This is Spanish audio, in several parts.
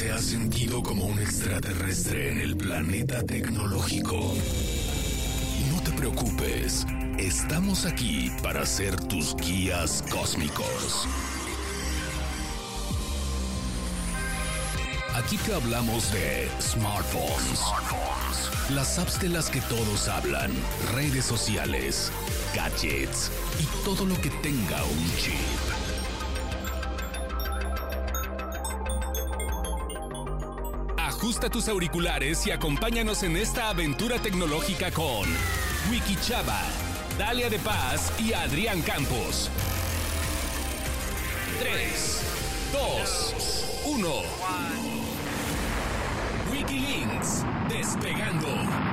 te has sentido como un extraterrestre en el planeta tecnológico? No te preocupes, estamos aquí para ser tus guías cósmicos. Aquí te hablamos de smartphones, las apps de las que todos hablan, redes sociales, gadgets y todo lo que tenga un chip. Ajusta tus auriculares y acompáñanos en esta aventura tecnológica con Wiki Chava, Dalia de Paz y Adrián Campos. 3, 2, 1. Wikilinks, despegando.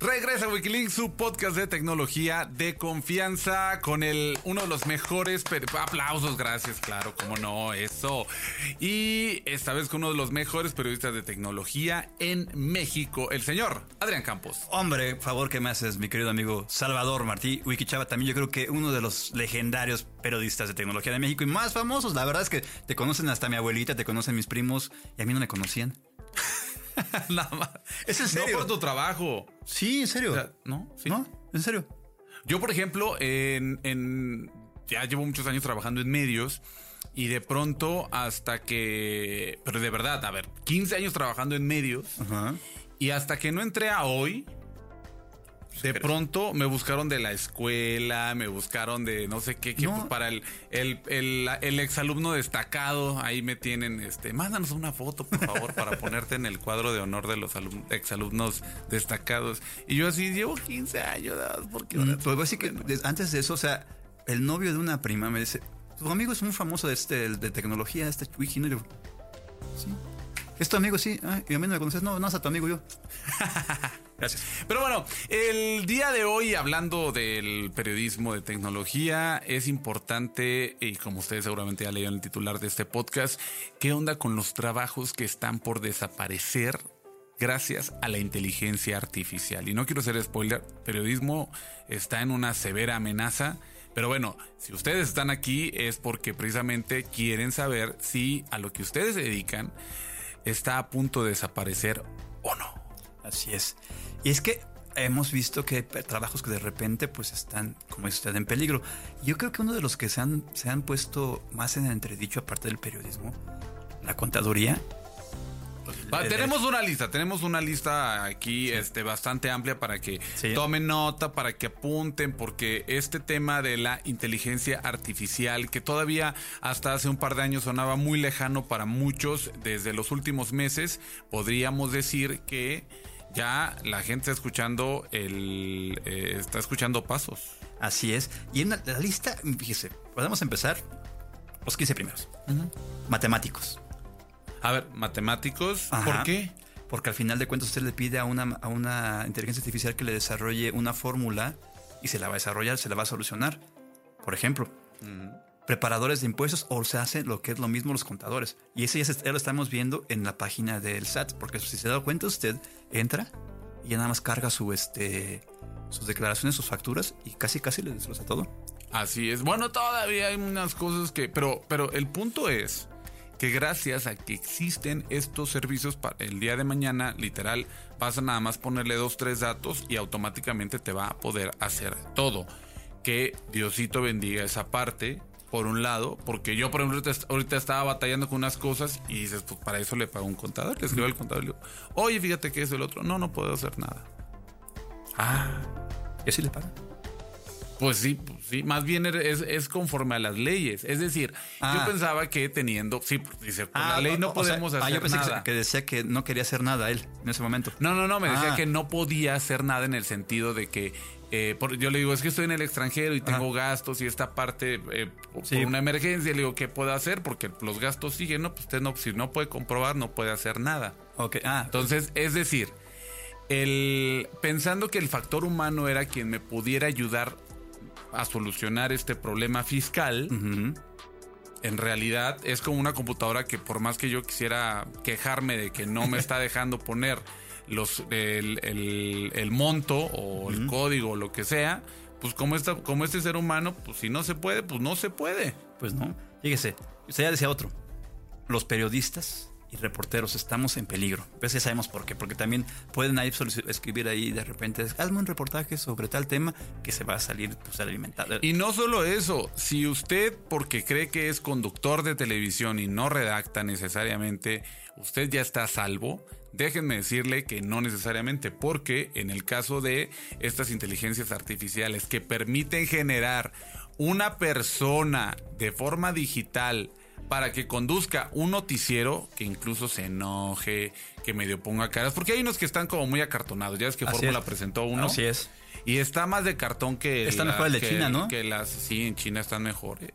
Regresa Wikileaks, su podcast de tecnología de confianza con el uno de los mejores aplausos, gracias, claro, cómo no, eso. Y esta vez con uno de los mejores periodistas de tecnología en México, el señor Adrián Campos. Hombre, favor que me haces, mi querido amigo Salvador Martí. Wikichava también yo creo que uno de los legendarios periodistas de tecnología de México y más famosos. La verdad es que te conocen hasta mi abuelita, te conocen mis primos y a mí no me conocían. Nada más. ¿Es en serio? No por tu trabajo. Sí, en serio. O sea, ¿no? Sí. ¿No? ¿En serio? Yo, por ejemplo, en, en- ya llevo muchos años trabajando en medios y de pronto hasta que, pero de verdad, a ver, 15 años trabajando en medios Ajá. y hasta que no entré a hoy, de pronto me buscaron de la escuela, me buscaron de no sé qué, que No. pues, para el, el, el, el exalumno destacado, ahí me tienen, este, mándanos una foto, por favor, para ponerte en el cuadro de honor de los alum- exalumnos destacados. Y yo así, llevo 15 años, ¿por qué ahora Mm, Pues antes de eso, o sea, el novio de una prima me dice, tu amigo es muy famoso de este de tecnología, este wiki, ¿no? Y yo, sí. ¿Es tu amigo? Sí. Ah, y a mí no me conoces. No, no es a tu amigo yo. Gracias. Pero bueno, el día de hoy, hablando del periodismo de tecnología, es importante, y como ustedes seguramente ya leyeron el titular de este podcast, ¿qué onda con los trabajos que están por desaparecer? Gracias a la inteligencia artificial. Y no quiero hacer spoiler, periodismo está en una severa amenaza. Pero bueno, si ustedes están aquí es porque precisamente quieren saber si a lo que ustedes se dedican está a punto de desaparecer o no. Así es. Y es que hemos visto que hay trabajos que de repente pues están, como dice usted, en peligro. Yo creo que uno de los que se han, se han puesto más en entredicho, aparte del periodismo, la contaduría. Va, El- tenemos una lista, tenemos una lista aquí este, bastante amplia para que Sí. tomen nota, para que apunten, porque este tema de la inteligencia artificial, que todavía hasta hace un par de años sonaba muy lejano para muchos, desde los últimos meses, podríamos decir que ya la gente está escuchando el eh, está escuchando pasos. Así es. Y en la, la lista, fíjese, podemos empezar los 15 primeros. Matemáticos. A ver, matemáticos, Ajá. ¿por qué? Porque al final de cuentas usted le pide a una, a una inteligencia artificial que le desarrolle una fórmula y se la va a desarrollar, se la va a solucionar. Por ejemplo, preparadores de impuestos o se hace lo que es lo mismo los contadores. Y ese ya, lo estamos viendo en la página del SAT, porque si se da cuenta usted entra y ya nada más carga su, este, sus declaraciones, sus facturas y casi casi le desglosa todo. Así es. Bueno, todavía hay unas cosas que. Pero, pero el punto es que gracias a que existen estos servicios para el día de mañana, literal, vas a nada más ponerle dos, tres datos y automáticamente te va a poder hacer todo. Que Diosito bendiga esa parte. Por un lado, porque yo, por ejemplo, ahorita- estaba batallando con unas cosas y dices, pues para eso le pago un contador. Le escribo al contador y le digo, oye, fíjate que es el otro. No, no puedo hacer nada. Ah, ¿Y así le pagan? pues sí, pues sí, más bien es, es conforme a las leyes. Es decir, Ah. yo pensaba que teniendo, sí, pues, dice, por la Ah, ley no o sea, podemos ah, hacer yo pensé que- nada. Que, decía que no quería hacer nada él en ese momento. No, no, no, me decía Ah. que no podía hacer nada en el sentido de que, eh, por- yo le digo, es que estoy en el extranjero y tengo gastos y esta parte, eh, por Sí. por una emergencia, le digo, ¿qué puedo hacer? Porque los gastos siguen, ¿no? Pues usted no, si no puede comprobar, no puede hacer nada. Ok, ah, Entonces, es decir, el, pensando que el factor humano era quien me pudiera ayudar a solucionar este problema fiscal, en realidad es como una computadora que por más que yo quisiera quejarme de que no me está dejando poner los, el, el- el monto o el código o lo que sea, pues como, esta, como este ser humano, pues si no se puede, pues no se puede. Pues no. Fíjese, usted ya decía otro. Los periodistas y reporteros estamos en peligro. Pues ya sabemos por qué. Porque también pueden ahí escribir ahí de repente, hazme un reportaje sobre tal tema que se va a salir pues, alimentado. Y no solo eso, si usted, porque cree que es conductor de televisión y no redacta necesariamente, usted ya está a salvo, déjenme decirle que no necesariamente, porque en el caso de estas inteligencias artificiales que permiten generar una persona de forma digital para que conduzca un noticiero que incluso se enoje, que medio ponga caras, porque hay unos que están como muy acartonados, ya es que Así Fórmula es. presentó uno. Así es. Y está más de cartón que. Está mejor el de China, ¿no? Que las. Sí, en China están mejores.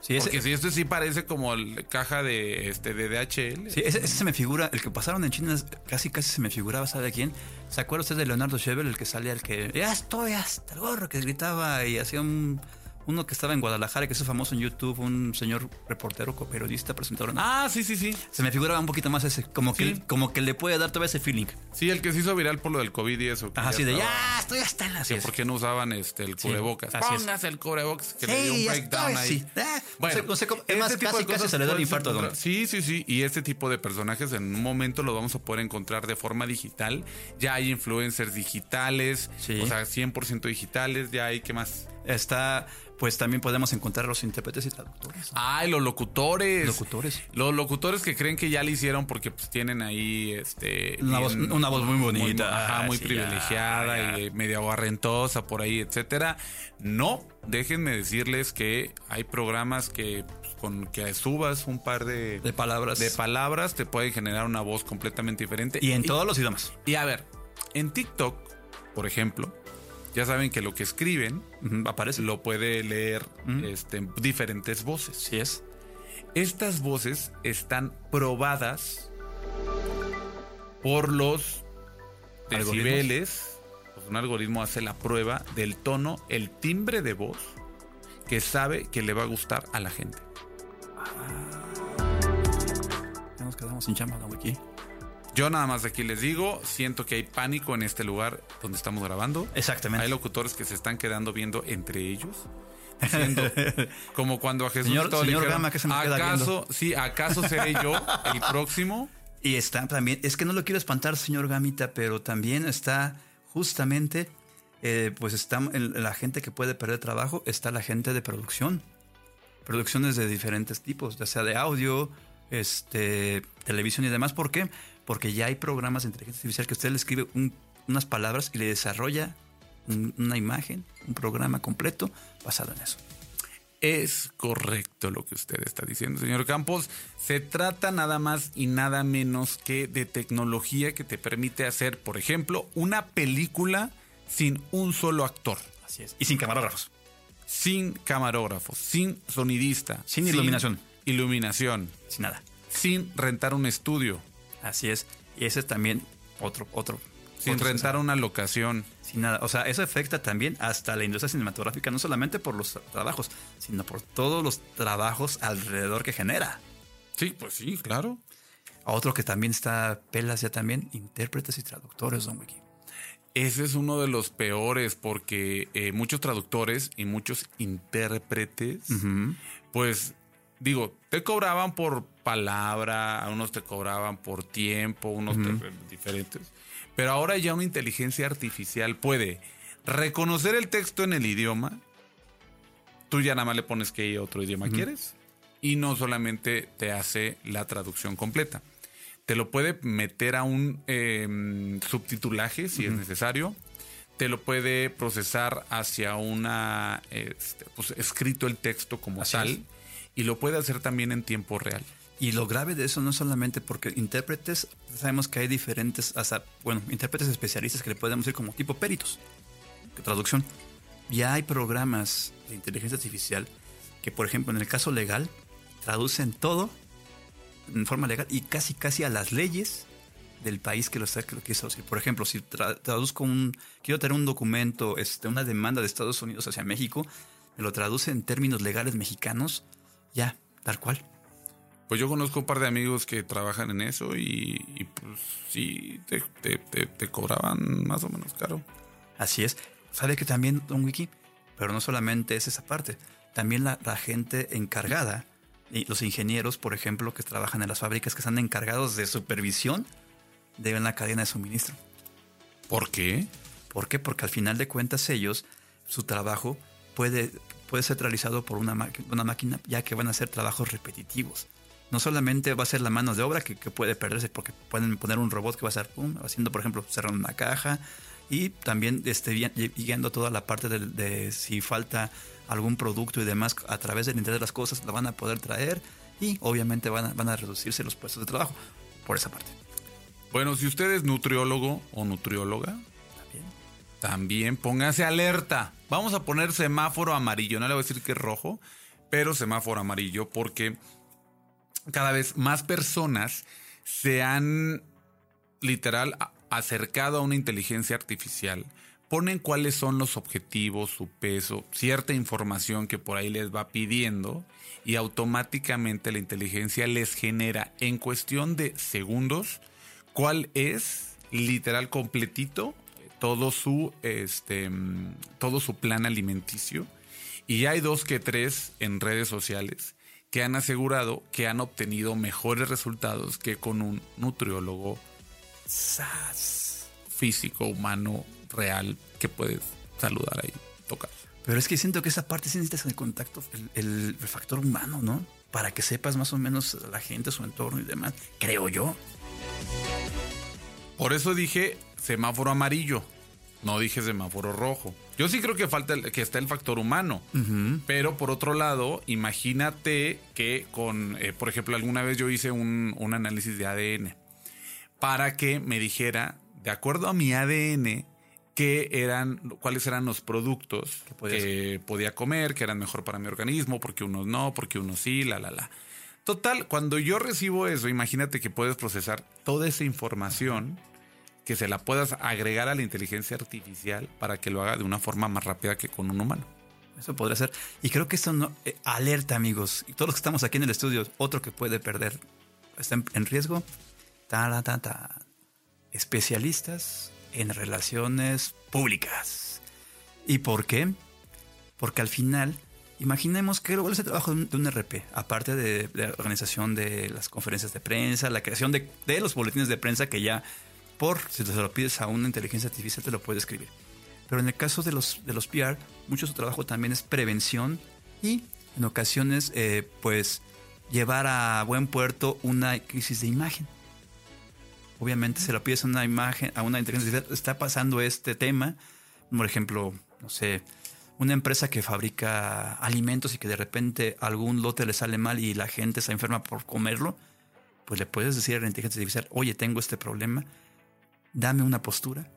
Sí, ese, Porque si esto sí parece como el caja de este de DHL. sí, ese- ese se me figura, el que pasaron en China casi casi se me figuraba, ¿sabe quién? ¿Se acuerda usted de Leonardo Schevel, el que salía, el que ya estoy hasta el gorro, que gritaba y hacía un uno que estaba en Guadalajara, que es famoso en YouTube, un señor reportero, periodista, presentador. Ah, sí, sí, sí. Se me figuraba un poquito más ese, como que, Sí. como que le puede dar todavía ese feeling. Sí, el que se hizo viral por lo del COVID y eso. que Ajá, así de estaba- ya estoy hasta en la que ¿Por qué no usaban este el Sí, cubrebocas? es. Póngase el cubrebocas que le dio un Sí, breakdown estoy, ahí. sí. Ah, Bueno, no sé- no sé cómo- es más, este tipo casi- de casi se le da el infarto encontrar- Sí, sí, sí. Y este tipo de personajes en un momento los vamos a poder encontrar de forma digital. Ya hay influencers digitales, Sí. o sea, 100% digitales. Ya hay, ¿qué más? Está, pues también podemos encontrar los intérpretes y traductores. Ay, los locutores. Locutores. Los locutores que creen que ya lo hicieron porque pues, tienen ahí este Una voz- una voz muy bonita. ajá, Ah, muy sí, privilegiada ya, ya. y medio aguarrentosa por ahí, etcétera. No, déjenme decirles que hay programas que pues, con que subas un par de, De palabras. de palabras te pueden generar una voz completamente diferente. y en todos los idiomas. Y a ver, en TikTok, por ejemplo, ya saben que lo que escriben Aparece. lo puede leer este, diferentes voces. Sí es. Estas voces están probadas por los decibeles. Pues un algoritmo hace la prueba del tono, el timbre de voz que sabe que le va a gustar a la gente. Ya nos quedamos sin chamba, ¿no? Yo nada más aquí les digo, siento que hay pánico en este lugar donde estamos grabando. Exactamente. Hay locutores que se están quedando viendo entre ellos. Diciendo, como cuando a Jesús Señor- todo le señor dijeron, Gama, ¿qué se me queda ¿acaso, sí, ¿acaso seré yo el próximo? Y está también, es que no lo quiero espantar, señor Gamita, pero también está justamente, eh, pues está la gente que puede perder trabajo, está la gente de producción. Producciones de diferentes tipos, ya sea de audio, este, televisión y demás. ¿Por qué? Porque ya hay programas de inteligencia artificial que usted le escribe un- unas palabras y le desarrolla un- una imagen, un programa completo basado en eso. Es correcto lo que usted está diciendo, señor Campos. Se trata nada más y nada menos que de tecnología que te permite hacer, por ejemplo, una película sin un solo actor, Así es. Y sin camarógrafos. sin camarógrafo, sin sonidista, Sin iluminación. iluminación, Sin nada. sin rentar un estudio, Así es. Y ese es también otro, otro. sin rentar una locación. Sin nada. O sea, eso afecta también hasta la industria cinematográfica, no solamente por los trabajos, sino por todos los trabajos alrededor que genera. Sí, pues sí, claro. Otro que también está pelas ya también, intérpretes y traductores, Don Wiki. Ese es uno de los peores porque eh, muchos traductores y muchos intérpretes, pues digo, te cobraban por palabra, a unos te cobraban por tiempo, unos te- diferentes. Pero ahora ya una inteligencia artificial puede reconocer el texto en el idioma. Tú ya nada más le pones qué otro idioma quieres. Y no solamente te hace la traducción completa. Te lo puede meter a un eh, subtitulaje si es necesario. Te lo puede procesar hacia una. este, pues, escrito el texto como Así tal. es. Y lo puede hacer también en tiempo real. Y lo grave de eso no solamente porque intérpretes, sabemos que hay diferentes, hasta, bueno, intérpretes especialistas que le podemos decir como tipo peritos, traducción. Ya hay programas de inteligencia artificial que, por ejemplo, en el caso legal, traducen todo en forma legal y casi, casi a las leyes del país que lo está que lo quiere traducir. Por ejemplo, si tra- traduzco un, quiero tener un documento, este, una demanda de Estados Unidos hacia México, me lo traduce en términos legales mexicanos, ya, tal cual. Pues yo conozco un par de amigos que trabajan en eso y, y pues sí, te, te- te- te cobraban más o menos caro. Así es. ¿Sabe que también, Don Wiki? Pero no solamente es esa parte. También la, la gente encargada, y los ingenieros, por ejemplo, que trabajan en las fábricas, que están encargados de supervisión, deben la cadena de suministro. ¿Por qué? ¿Por qué? Porque al final de cuentas ellos, su trabajo puede, puede ser realizado por una, una máquina, ya que van a ser trabajos repetitivos. No solamente va a ser la mano de obra que, que puede perderse, porque pueden poner un robot que va a estar pum, haciendo, por ejemplo, cerrando una caja y también este, gui- guiando toda la parte de, de si falta algún producto y demás a través del Internet de las cosas, lo van a poder traer y obviamente van a, van a reducirse los puestos de trabajo por esa parte. Bueno, si usted es nutriólogo o nutrióloga, También. también póngase alerta. Vamos a poner semáforo amarillo. No le voy a decir que es rojo, pero semáforo amarillo porque cada vez más personas se han literal acercado a una inteligencia artificial. Ponen cuáles son los objetivos, su peso, cierta información que por ahí les va pidiendo y automáticamente la inteligencia les genera en cuestión de segundos cuál es literal completito todo su este todo su plan alimenticio y hay dos que tres en redes sociales que han asegurado que han obtenido mejores resultados que con un nutriólogo sas, físico humano real que puedes saludar ahí tocar Pero es que siento que esa parte sí necesitas el contacto, el, factor humano, ¿no? Para que sepas más o menos la gente, su entorno y demás. Creo yo. Por eso dije semáforo amarillo, no dije semáforo rojo. Yo sí creo que falta el- que está el factor humano, pero por otro lado, imagínate que con, eh, por ejemplo, alguna vez yo hice un, un análisis de ADN para que me dijera, de acuerdo a mi ADN, qué eran, cuáles eran los productos Que podía comer, que eran mejor para mi organismo, porque unos no, porque unos sí, la, la, la. Total, cuando yo recibo eso, imagínate que puedes procesar toda esa información, que se la puedas agregar a la inteligencia artificial para que lo haga de una forma más rápida que con un humano. Eso podría ser. Y creo que esto eh, alerta, amigos. Y todos los que estamos aquí en el estudio, otro que puede perder. Está en, en riesgo. Ta, ta, ta. Especialistas en relaciones públicas. ¿Y por qué? Porque al final, imaginemos que cuál es el trabajo de un, RP, aparte de, la organización de las conferencias de prensa, la creación de, los boletines de prensa que ya, por si te lo pides a una inteligencia artificial, te lo puede escribir. Pero en el caso de los, de los PR, mucho su trabajo también es prevención y en ocasiones, eh, pues, llevar a buen puerto una crisis de imagen. Obviamente, se lo pides a una imagen, a una inteligencia artificial, está pasando este tema. Por ejemplo, no sé, una empresa que fabrica alimentos y que de repente algún lote le sale mal y la gente se enferma por comerlo, pues le puedes decir a la inteligencia artificial, oye, tengo este problema, dame una postura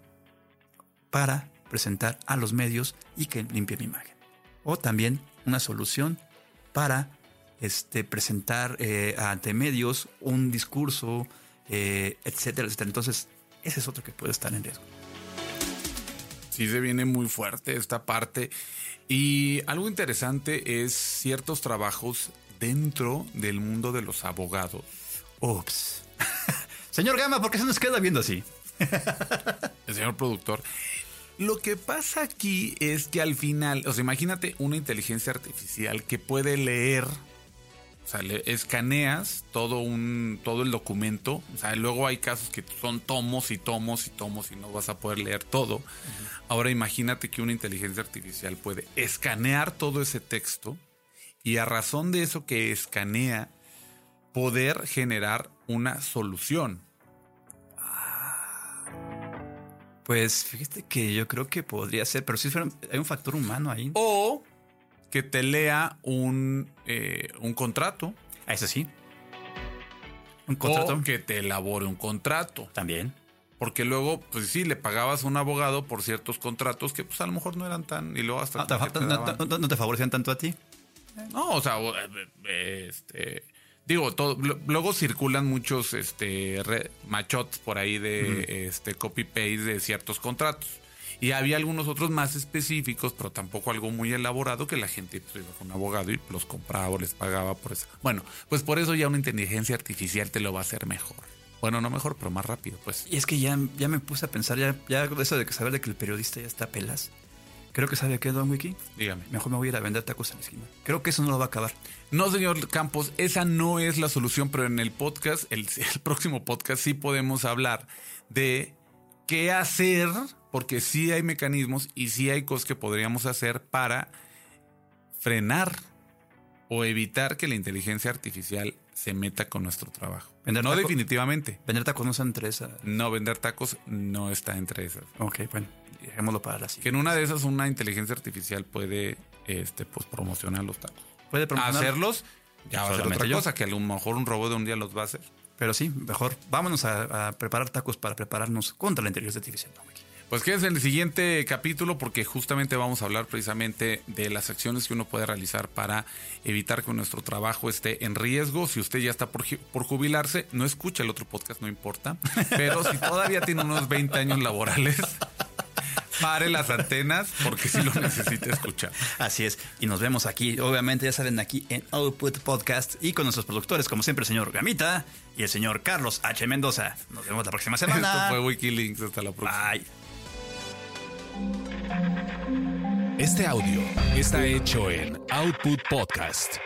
para presentar a los medios y que limpie mi imagen. O también una solución para este, presentar eh, ante medios un discurso, eh, etcétera, etcétera. Entonces, ese es otro que puede estar en riesgo. Sí se viene muy fuerte esta parte. Y algo interesante es ciertos trabajos dentro del mundo de los abogados. Ups. Señor Gama, ¿por qué se nos queda viendo así? El señor productor. Lo que pasa aquí es que al final, o sea, imagínate una inteligencia artificial que puede leer, sea, le escaneas todo un todo el documento, o sea, luego hay casos que son tomos y tomos y tomos y no vas a poder leer todo. Ahora imagínate que una inteligencia artificial puede escanear todo ese texto y a razón de eso que escanea poder generar una solución. Pues fíjate que yo creo que podría ser, pero sí fuera- hay un factor humano ahí. O que te lea un, eh, un contrato. Ah, eso sí. Un contrato. O que te elabore un contrato. También. Porque luego, pues sí, le pagabas a un abogado por ciertos contratos que pues a lo mejor no eran tan... Y luego hasta... Ah, te- te no, no- te favorecían tanto a ti? No, o sea, eh, eh, este... Digo, todo- luego circulan muchos este, re- machots por ahí de este, copy-paste de ciertos contratos. Y había algunos otros más específicos, pero tampoco algo muy elaborado que la gente pues, iba con un abogado y los compraba o les pagaba por eso. Bueno, pues por eso ya una inteligencia artificial te lo va a hacer mejor. Bueno, no mejor, pero más rápido, pues. Y es que ya, ya me puse a pensar, ya, ya eso de que saber de que el periodista ya está a pelas. Creo que sabe qué, Don Wiki. Dígame. Mejor me voy a ir a vender tacos en la esquina. Creo que eso no lo va a acabar. No, señor Campos, esa no es la solución, pero en el podcast, el, el próximo podcast, sí podemos hablar de qué hacer, porque sí hay mecanismos y sí hay cosas que podríamos hacer para frenar o evitar que la inteligencia artificial se meta con nuestro trabajo. Vender no taco- definitivamente. Vender tacos no está entre esa. No, vender tacos no está entre esas. Ok, bueno, dejémoslo para la Que en una de esas una inteligencia artificial puede este, pues, promocionar los tacos. Puede promocionar, Hacerlos, ya va a ser Solamente otra cosa, que a lo mejor un robot de un día los va a hacer. Pero sí, mejor vámonos a, preparar tacos para prepararnos contra la inteligencia artificial. Pues quédense en el siguiente capítulo porque justamente vamos a hablar precisamente de las acciones que uno puede realizar para evitar que nuestro trabajo esté en riesgo. Si usted ya está por, por jubilarse, no escucha el otro podcast, no importa. Pero si todavía tiene unos 20 años laborales, pare las antenas porque sí lo necesita escuchar. Así es. Y nos vemos aquí, obviamente, ya saben, aquí en Output Podcast y con nuestros productores, como siempre, el señor Gamita y el señor Carlos H. Mendoza. Nos vemos la próxima Esto semana. fue Wikilinks. Hasta la próxima. Bye. Este audio está hecho en Output Podcast.